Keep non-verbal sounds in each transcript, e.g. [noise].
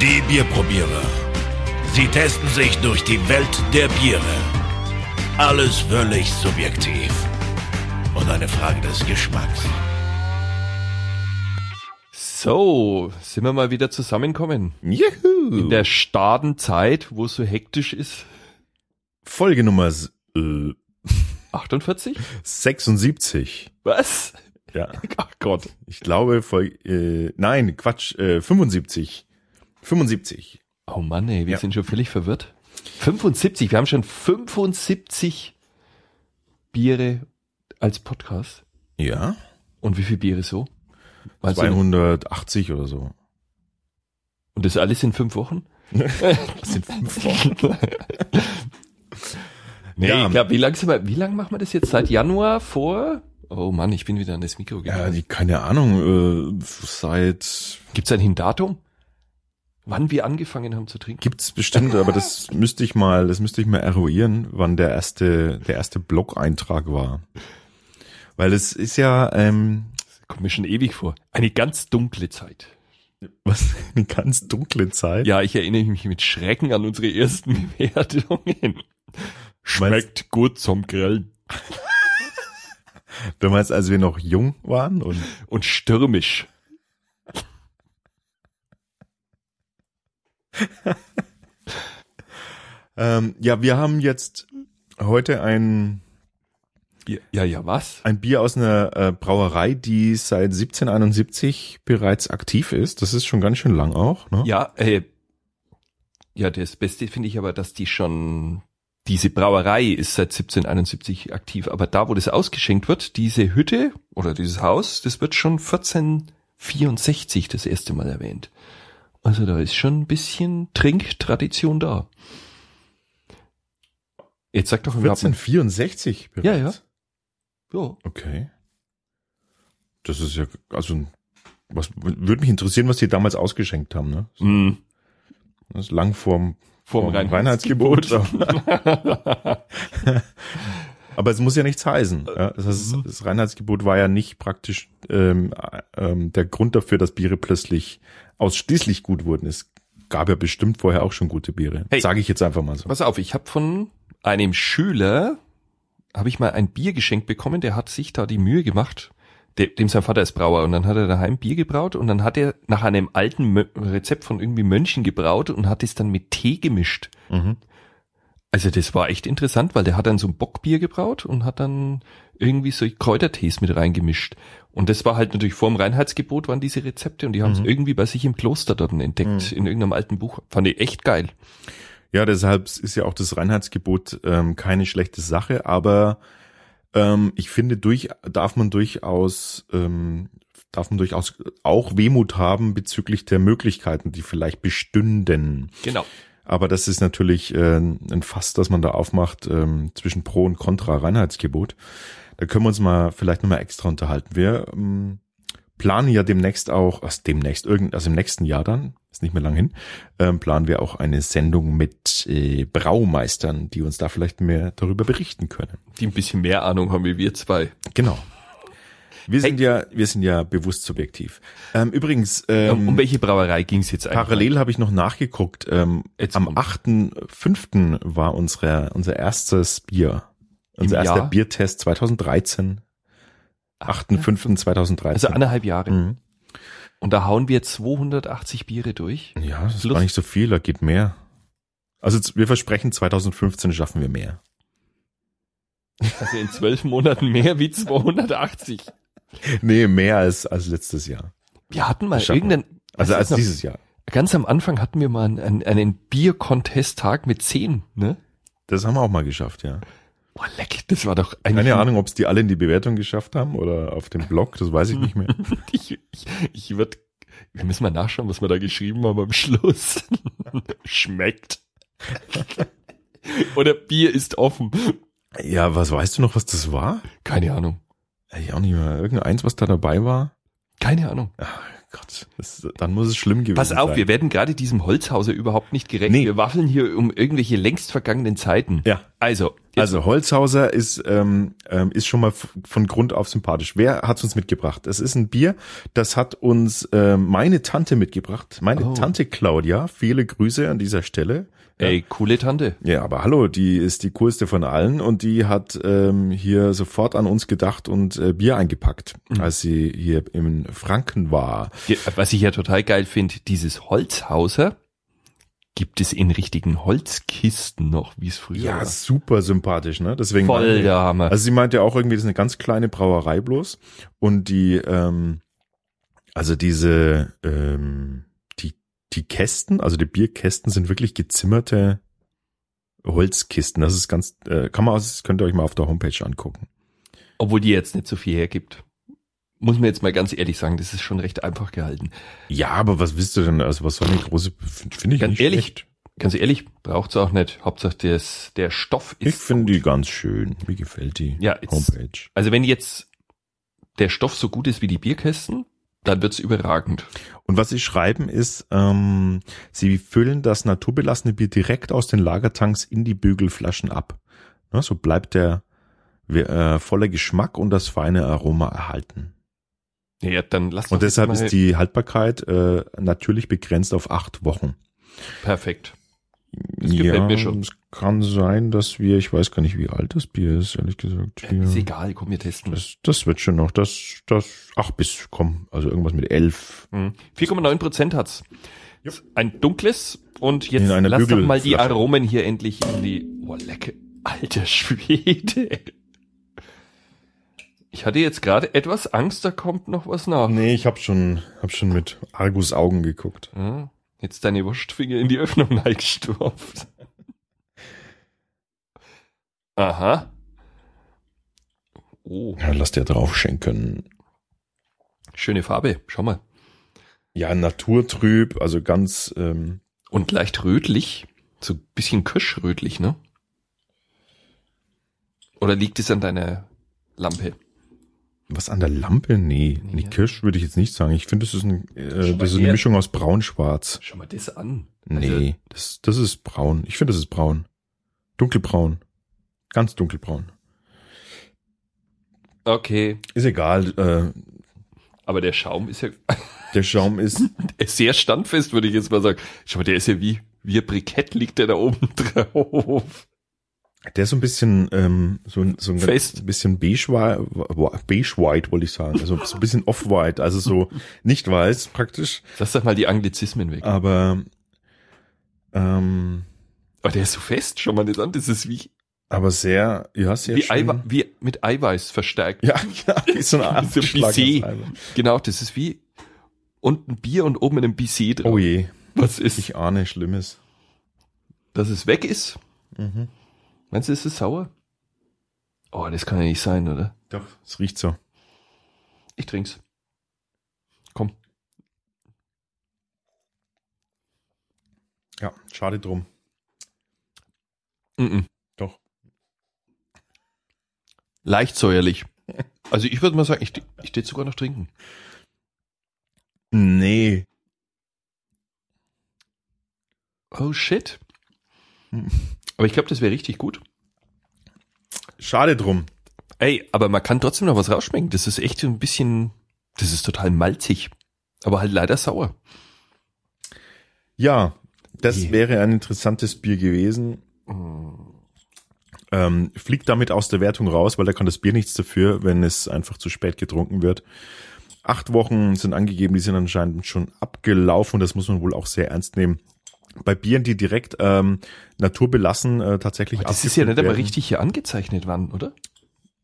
Die Bierprobierer. Sie testen sich durch die Welt der Biere. Alles völlig subjektiv. Und eine Frage des Geschmacks. So, sind wir mal wieder zusammenkommen. Juhu. In der Stadenzeit, wo es so hektisch ist. Folge Nummer äh, 48? 76. Was? Ja, Ach Gott. ich glaube Folge, äh, nein, Quatsch, äh, 75. 75. Oh Mann, ey, wir Ja. sind schon völlig verwirrt. 75, wir haben schon 75 Biere als Podcast. Ja, Und wie viel Biere so? Meinst du- 280 oder so. Und das alles in fünf Wochen? [laughs] Das sind fünf Wochen. Nee, Ja. ich glaube, wie lang sind wir, wie lang machen wir das jetzt? Seit Januar vor? Oh Mann, ich bin wieder an das Mikro Ja, gegangen. die, keine Ahnung, äh, seit Gibt's ein Datum? Wann wir angefangen haben zu trinken? gibt's bestimmt, aber das [laughs] müsste ich mal, das müsste ich mal eruieren, wann der erste, der erste Blog-Eintrag war. Weil es ist ja, ähm, Kommt mir schon ewig vor. Eine ganz dunkle Zeit. was, eine ganz dunkle Zeit. Ja, ich erinnere mich mit Schrecken an unsere ersten [laughs] Bewertungen. Schmeckt gut zum Grillen. Du meinst, als wir noch jung waren und Und stürmisch. [laughs] ähm, ja, wir haben jetzt heute ein, Ja, ja, ja was? ein Bier aus einer äh, Brauerei, die seit 1771 bereits aktiv ist. Das ist schon ganz schön lang auch. Ne? Ja, äh, ja, das Beste finde ich aber, dass die schon, diese Brauerei ist seit 1771 aktiv, aber da, wo das ausgeschenkt wird, diese Hütte oder dieses Haus, das wird schon 1464 das erste Mal erwähnt. Also da ist schon ein bisschen Trinktradition da. Jetzt sag doch mal- 1464 bereits. Ja, ja. Ja. Okay. Das ist ja, also, was würde mich interessieren, was die damals ausgeschenkt haben, ne? Mm, Das ist lang vorm, vom vorm Reinheitsgebot. [laughs] Aber es muss ja nichts heißen. Ja? Das, heißt, Mhm. das Reinheitsgebot war ja nicht praktisch ähm, ähm, der Grund dafür, dass Biere plötzlich ausschließlich gut wurden. Es gab ja bestimmt vorher auch schon gute Biere. Hey. Sage ich jetzt einfach mal so. Pass auf, ich habe von einem Schüler habe ich mal ein Bier geschenkt bekommen, der hat sich da die Mühe gemacht. De- Dem sein Vater ist Brauer und dann hat er daheim Bier gebraut und dann hat er nach einem alten Rezept von irgendwie Mönchen gebraut und hat es dann mit Tee gemischt. Mhm. Also das war echt interessant, weil der hat dann so ein Bockbier gebraut und hat dann irgendwie so Kräutertees mit reingemischt. Und das war halt natürlich vor dem Reinheitsgebot waren diese Rezepte und die haben es Mhm. irgendwie bei sich im Kloster dort entdeckt, in irgendeinem alten Buch. Fand ich echt geil. Ja, deshalb ist ja auch das Reinheitsgebot ähm, keine schlechte Sache, aber ähm, ich finde, durch darf man durchaus ähm, darf man durchaus auch Wehmut haben bezüglich der Möglichkeiten, die vielleicht bestünden. Genau. Aber das ist natürlich äh, ein Fass, das man da aufmacht ähm, zwischen Pro und Contra Reinheitsgebot. Da können wir uns mal vielleicht nochmal extra unterhalten. Wir ähm, planen ja demnächst auch, also demnächst, irgend, also im nächsten Jahr dann, ist nicht mehr lang hin, ähm, planen wir auch eine Sendung mit äh, Braumeistern, die uns da vielleicht mehr darüber berichten können. Die ein bisschen mehr Ahnung haben wie wir zwei. Genau. Wir sind ja, wir sind ja bewusst subjektiv. Ähm, übrigens, ähm, um welche Brauerei ging es jetzt eigentlich? Parallel habe ich noch nachgeguckt. Ähm, Jetzt am kommt. 8.5. war unsere, unser erstes Bier. Unser Im erster Jahr? Biertest 2013. 8.5.2013. Also anderthalb Jahre. Mhm. Und da hauen wir 280 Biere durch. Ja, das ist gar nicht so viel, da geht mehr. Also wir versprechen, 2015 schaffen wir mehr. Also in zwölf Monaten mehr wie 280. [laughs] [laughs] Nee, mehr als, als letztes Jahr. Wir hatten mal irgendeinen, Also als noch- dieses Jahr. ganz am Anfang hatten wir mal einen, einen, Bier-Contest-Tag mit zehn, ne? Das haben wir auch mal geschafft, ja. Boah, leck, das war doch eigentlich, Keine Ahnung, ob es die alle in die Bewertung geschafft haben oder auf dem Blog, das weiß ich nicht mehr. [laughs] ich, ich, ich würd, wir müssen mal nachschauen, was wir da geschrieben haben am Schluss. [laughs] Schmeckt. Oder Bier ist offen. Ja, was weißt du noch, was das war? Keine Ahnung. Ich auch nicht mehr. Irgendeins, was da dabei war? Keine Ahnung. Ach Gott, das, dann muss es schlimm gewesen Pass auf, sein. wir werden gerade diesem Holzhauser überhaupt nicht gerecht. Nee. Wir waffeln hier um irgendwelche längst vergangenen Zeiten. Ja. Also, Also Holzhauser ist, ähm, ähm, ist schon mal von Grund auf sympathisch. Wer hat's uns mitgebracht? Es ist ein Bier, das hat uns ähm, meine Tante mitgebracht. Meine Oh. Tante Claudia. Viele Grüße an dieser Stelle. Ey, coole Tante. Ja, aber hallo, die ist die coolste von allen und die hat ähm, hier sofort an uns gedacht und äh, Bier eingepackt, Mhm. als sie hier in Franken war. Was ich ja total geil finde, dieses Holzhauser gibt es in richtigen Holzkisten noch, wie es früher Ja, war. super sympathisch, ne? Deswegen Voll der Hammer. Also sie meinte auch irgendwie, das ist eine ganz kleine Brauerei bloß und die, ähm, also diese, ähm, die, die Kästen, also die Bierkästen sind wirklich gezimmerte Holzkisten. Das ist ganz, äh, kann man, das könnt ihr euch mal auf der Homepage angucken. Obwohl die jetzt nicht so viel hergibt. Muss man jetzt mal ganz ehrlich sagen, das ist schon recht einfach gehalten. Ja, aber was willst du denn? Also was soll eine große, finde ich Ganz nicht ehrlich, schlecht. Ganz ehrlich, braucht's auch nicht. Hauptsache des, der Stoff ist. Ich finde die ganz schön. Mir gefällt die Ja, Homepage. Also wenn jetzt der Stoff so gut ist wie die Bierkästen, dann wird's überragend. Und was sie schreiben ist, ähm, sie füllen das naturbelassene Bier direkt aus den Lagertanks in die Bügelflaschen ab. Ja, so bleibt der äh, voller Geschmack und das feine Aroma erhalten. Ja, dann lass Und deshalb ist die Haltbarkeit äh, natürlich begrenzt auf acht Wochen. perfekt. Das gefällt mir schon. Es kann sein, dass wir, ich weiß gar nicht, wie alt das Bier ist, ehrlich gesagt. Äh, Ist Wir- egal, komm, wir testen das. Das, wird schon noch. Das, das, ach, bis, komm, also irgendwas mit elf. Hm. 4,9 Prozent hat's. Ein dunkles und jetzt lass doch mal die. Aromen hier endlich in die. Oh, lecker. Alter Schwede. Ich hatte jetzt gerade etwas Angst, da kommt noch was nach. Nee, ich hab schon, hab schon mit Argus Augen geguckt. Ja, jetzt deine Wurstfinger in die Öffnung [laughs] reingestopft. Aha. Oh, Ja, lass dir drauf schenken. schöne Farbe. Schau mal. Ja, naturtrüb, also ganz, ähm, Und leicht rötlich. So ein bisschen kirschrötlich, ne? Oder liegt es an deiner Lampe? Was an der Lampe? Nee, nee Ja. Kirsch würde ich jetzt nicht sagen. Ich finde, das ist, ein, äh, das ist eine. Mischung aus braun-schwarz. Schau mal das an. Nee, das, das ist braun. Ich finde, das ist braun. Dunkelbraun. Ganz dunkelbraun. Okay. Ist egal, äh, Aber der Schaum ist ja [laughs] der Schaum ist, [laughs] ist sehr standfest, würde ich jetzt mal sagen. Schau mal, der ist ja wie, wie ein Brikett liegt der da oben [laughs] drauf. Der ist so ein bisschen, ähm, so, ein- so ein Fest. bisschen beige, beige white, wollte ich sagen. Also so ein bisschen off-white, also so [laughs] nicht weiß praktisch, Lass doch mal die Anglizismen weg. aber, ähm, Aber der ist so fest, schau mal das an. Das ist wie, aber sehr, ja, sehr wie. Eiwe wie mit Eiweiß verstärkt. Ja, [laughs] ja, wie so eine [laughs] Art So Eimer. Genau, das ist wie unten Bier und oben ein Baiser drauf. Oh je, Was ist, ich ahne Schlimmes. dass es weg ist? Mhm. Meinst du, ist es sauer? Oh, das kann ja nicht sein, oder? Doch, es riecht so. Ich trink's. Komm. Ja, schade drum. Mm -mm. Doch. Leicht säuerlich. Also ich würde mal sagen, ich, ich tät sogar noch trinken. Nee. Oh shit. Aber ich glaube, das wäre richtig gut. Schade drum. Ey, aber man kann trotzdem noch was rausschmecken. Das ist echt ein bisschen, das ist total malzig. Aber halt leider sauer. Ja, das Je. wäre ein interessantes Bier gewesen. Ähm, fliegt damit aus der Wertung raus, weil da kann das Bier nichts dafür, wenn es einfach zu spät getrunken wird. Acht Wochen sind angegeben, die sind anscheinend schon abgelaufen und das muss man wohl auch sehr ernst nehmen. Bei Bieren, die direkt ähm, naturbelassen äh, tatsächlich Aber das ist ja nicht werden, richtig hier angezeichnet worden, oder?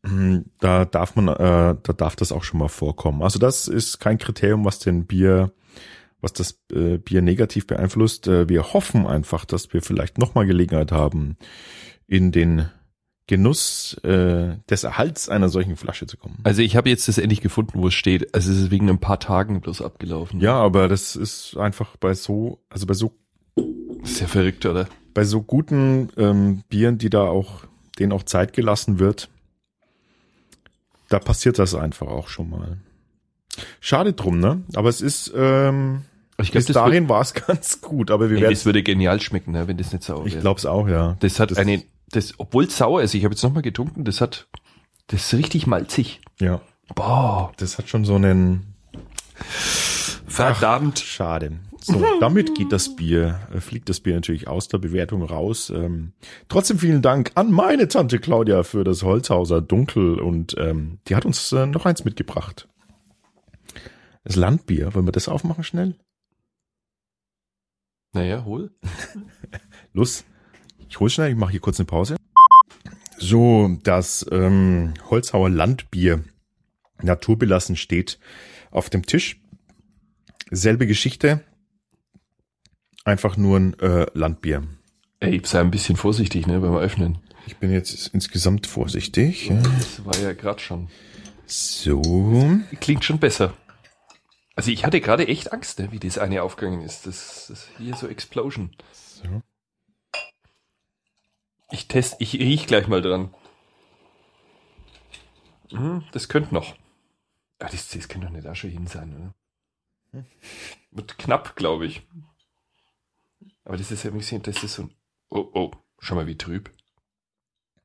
Hm, Da darf man, äh, da darf das auch schon mal vorkommen. Also das ist kein Kriterium, was den Bier, was das äh, Bier negativ beeinflusst. Äh, wir hoffen einfach, dass wir vielleicht nochmal Gelegenheit haben, in den Genuss äh, des Erhalts einer solchen Flasche zu kommen. Also ich habe jetzt das endlich gefunden, wo es steht. Also es ist wegen ein paar Tagen bloß abgelaufen. Ja, aber das ist einfach bei so, also bei so, Ist ja verrückt, oder? bei so guten ähm, Bieren, die da auch, denen auch Zeit gelassen wird, da passiert das einfach auch schon mal. Schade drum, ne? Aber es ist, ähm, Ich glaube, bis dahin war es [laughs] ganz gut, aber wir werden, das würde genial schmecken, ne, wenn das nicht sauer ich wäre. glaub's auch, ja. Das hat das- eine, das, obwohl es sauer ist, ich habe jetzt nochmal getrunken, das hat, das ist richtig malzig. Ja. Boah, Das hat schon so einen verdammt. Schade. So, damit geht das Bier, äh, fliegt das Bier natürlich aus der Bewertung raus. Ähm, trotzdem vielen Dank an meine Tante Claudia für das Holzhauser Dunkel und ähm, die hat uns äh, noch eins mitgebracht. Das Landbier. Wollen wir das aufmachen schnell? Naja, hol. [laughs] Los, ich hol schnell, ich mache hier kurz eine Pause. So, das ähm, Holzhauer Landbier naturbelassen steht auf dem Tisch. Selbe Geschichte, einfach nur ein äh, Landbier. Ey, sei ein bisschen vorsichtig, ne, beim Öffnen. Ich bin jetzt insgesamt vorsichtig. Ja. Das war ja gerade schon. So, Klingt schon besser. Also ich hatte gerade echt Angst, ne, wie das eine aufgegangen ist. Das, das hier so Explosion. So. Ich test, ich riech gleich mal dran. Hm, das könnte noch. Ah, das, das könnte doch nicht schon hin sein, oder? Wird knapp, glaube ich. Aber das ist ja ein bisschen, das ist so ein. Oh, oh, schau mal wie trüb.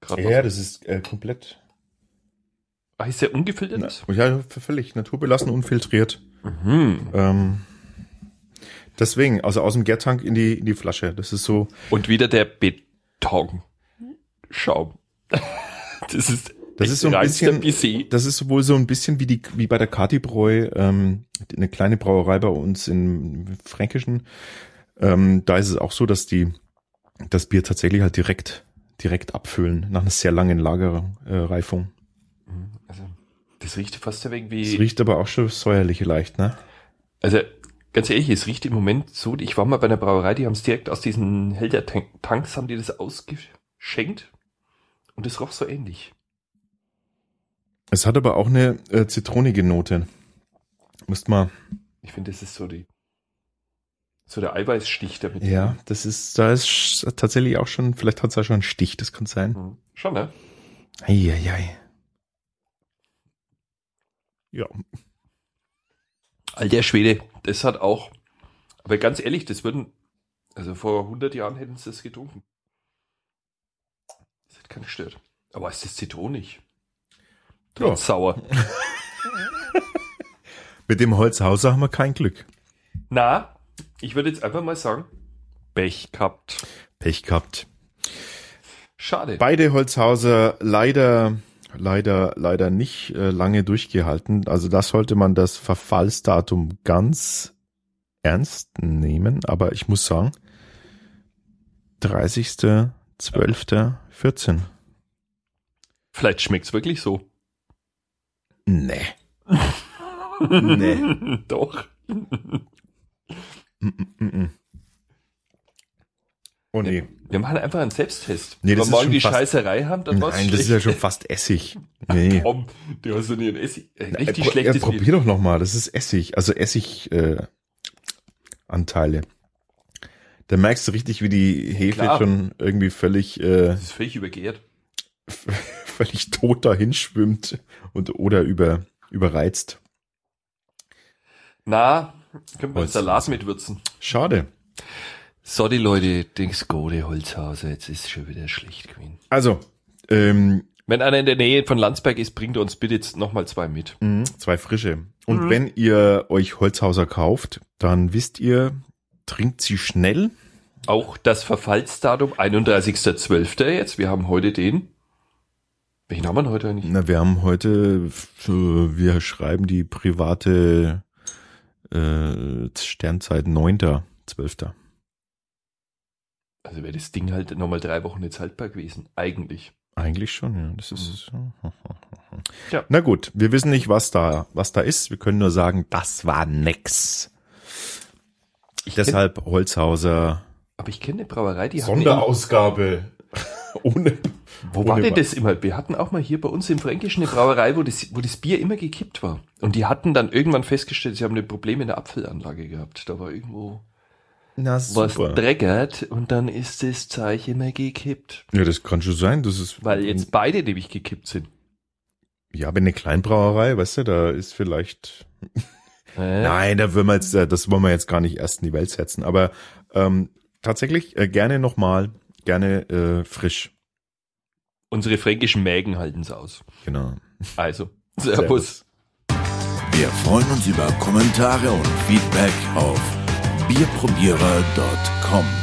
Gerade ja, das ist äh, komplett. Ah, ist der ungefiltert? Na, ja, völlig naturbelassen, unfiltriert. Mhm. Ähm, deswegen, also aus dem Gärtank in die, in die Flasche. Das ist so, Und wieder der Betonschaum. [laughs] Das ist, Das ist so ein bisschen- Baiser. das ist wohl so ein bisschen wie die, wie bei der Katibräu, ähm, eine kleine Brauerei bei uns im Fränkischen. Ähm, da ist es auch so, dass die das Bier tatsächlich halt direkt, direkt abfüllen nach einer sehr langen Lagerreifung. Äh, Reifung. Also, das riecht fast wenig Es riecht aber auch schon säuerlich leicht, ne? Also, ganz ehrlich, es riecht im Moment so. Ich war mal bei einer Brauerei, die haben es direkt aus diesen Helder-Tanks, haben die das ausgeschenkt. Und es roch so ähnlich. Es hat aber auch eine äh, zitronige Note. Müsst mal, Ich finde, das ist so die. So der Eiweißstich damit. ja, das ist, da ist tatsächlich auch schon, vielleicht hat es da schon einen Stich, das kann sein. Mhm. Schon, ne? Eieiei. Ja, Alter Schwede, das hat auch. Aber ganz ehrlich, das würden. Also vor 100 Jahren hätten sie das getrunken. Das hätte keinen gestört. Aber ist das zitronig? Trotz sauer. [laughs] mit dem Holzhauser haben wir kein Glück. Na, ich würde jetzt einfach mal sagen, Pech gehabt. Pech gehabt. Schade. Beide Holzhauser leider, leider, leider nicht äh, lange durchgehalten. Also da sollte man das Verfallsdatum ganz ernst nehmen. Aber ich muss sagen, 30.12.14. Vielleicht schmeckt's wirklich so. Nee. [laughs] nee. Doch. Mm, mm, mm. Oh nee. Wir machen einfach einen Selbsttest. Nee, Wenn wir morgen die Scheißerei haben, dann war's Nein, das ist ja schon fast Essig. [laughs] Nee. Komm, du hast doch nie ein Essig. Äh, richtig ja, schlechtes ja, probier doch noch mal. Das ist Essig, also Essig äh, Anteile. Da merkst du richtig, wie die Hefe Klar. schon irgendwie völlig äh, Das ist völlig übergärt. [laughs] völlig tot dahin schwimmt und oder über überreizt. Na, können wir Salat mitwürzen. Schade. Sorry Leute, Dings Gode Holzhauser, jetzt ist schon wieder schlecht gewesen. Also ähm, Wenn einer in der Nähe von Landsberg ist, bringt uns bitte jetzt nochmal zwei mit. mh, zwei frische. Und Mhm. wenn ihr euch Holzhauser kauft, dann wisst ihr, trinkt sie schnell. Auch das Verfallsdatum 31.12. jetzt. Wir haben heute den. Welchen haben wir heute eigentlich? Na, wir haben heute, wir schreiben die private äh, Sternzeit 9.12. Also wäre das Ding halt nochmal drei Wochen jetzt haltbar gewesen. Eigentlich. Eigentlich schon, ja. Das ist. [laughs] Ja. Na gut, wir wissen nicht, was da, was da ist. Wir können nur sagen, das war nix. Ich kenn, Deshalb Holzhauser aber ich kenne eine Brauerei, die hatten Sonderausgabe. [laughs] Ohne. Wo war ohne denn Wa- das immer? Wir hatten auch mal hier bei uns im Fränkischen eine Brauerei, wo das, wo das Bier immer gekippt war. Und die hatten dann irgendwann festgestellt, sie haben ein Problem in der Abfüllanlage gehabt. Da war irgendwo Na was dreckert und dann ist das Zeug immer gekippt. Ja, das kann schon sein. Das ist. Weil jetzt beide nämlich gekippt sind. Ja, aber eine Kleinbrauerei, weißt du, da ist vielleicht. [laughs] Äh, Nein, da wollen wir jetzt, äh, das wollen wir jetzt gar nicht erst in die Welt setzen. Aber ähm, tatsächlich äh, gerne nochmal, gerne äh, frisch. Unsere fränkischen Mägen halten's aus. Genau. Also, [laughs] Servus. Wir freuen uns über Kommentare und Feedback auf bierprobierer.com.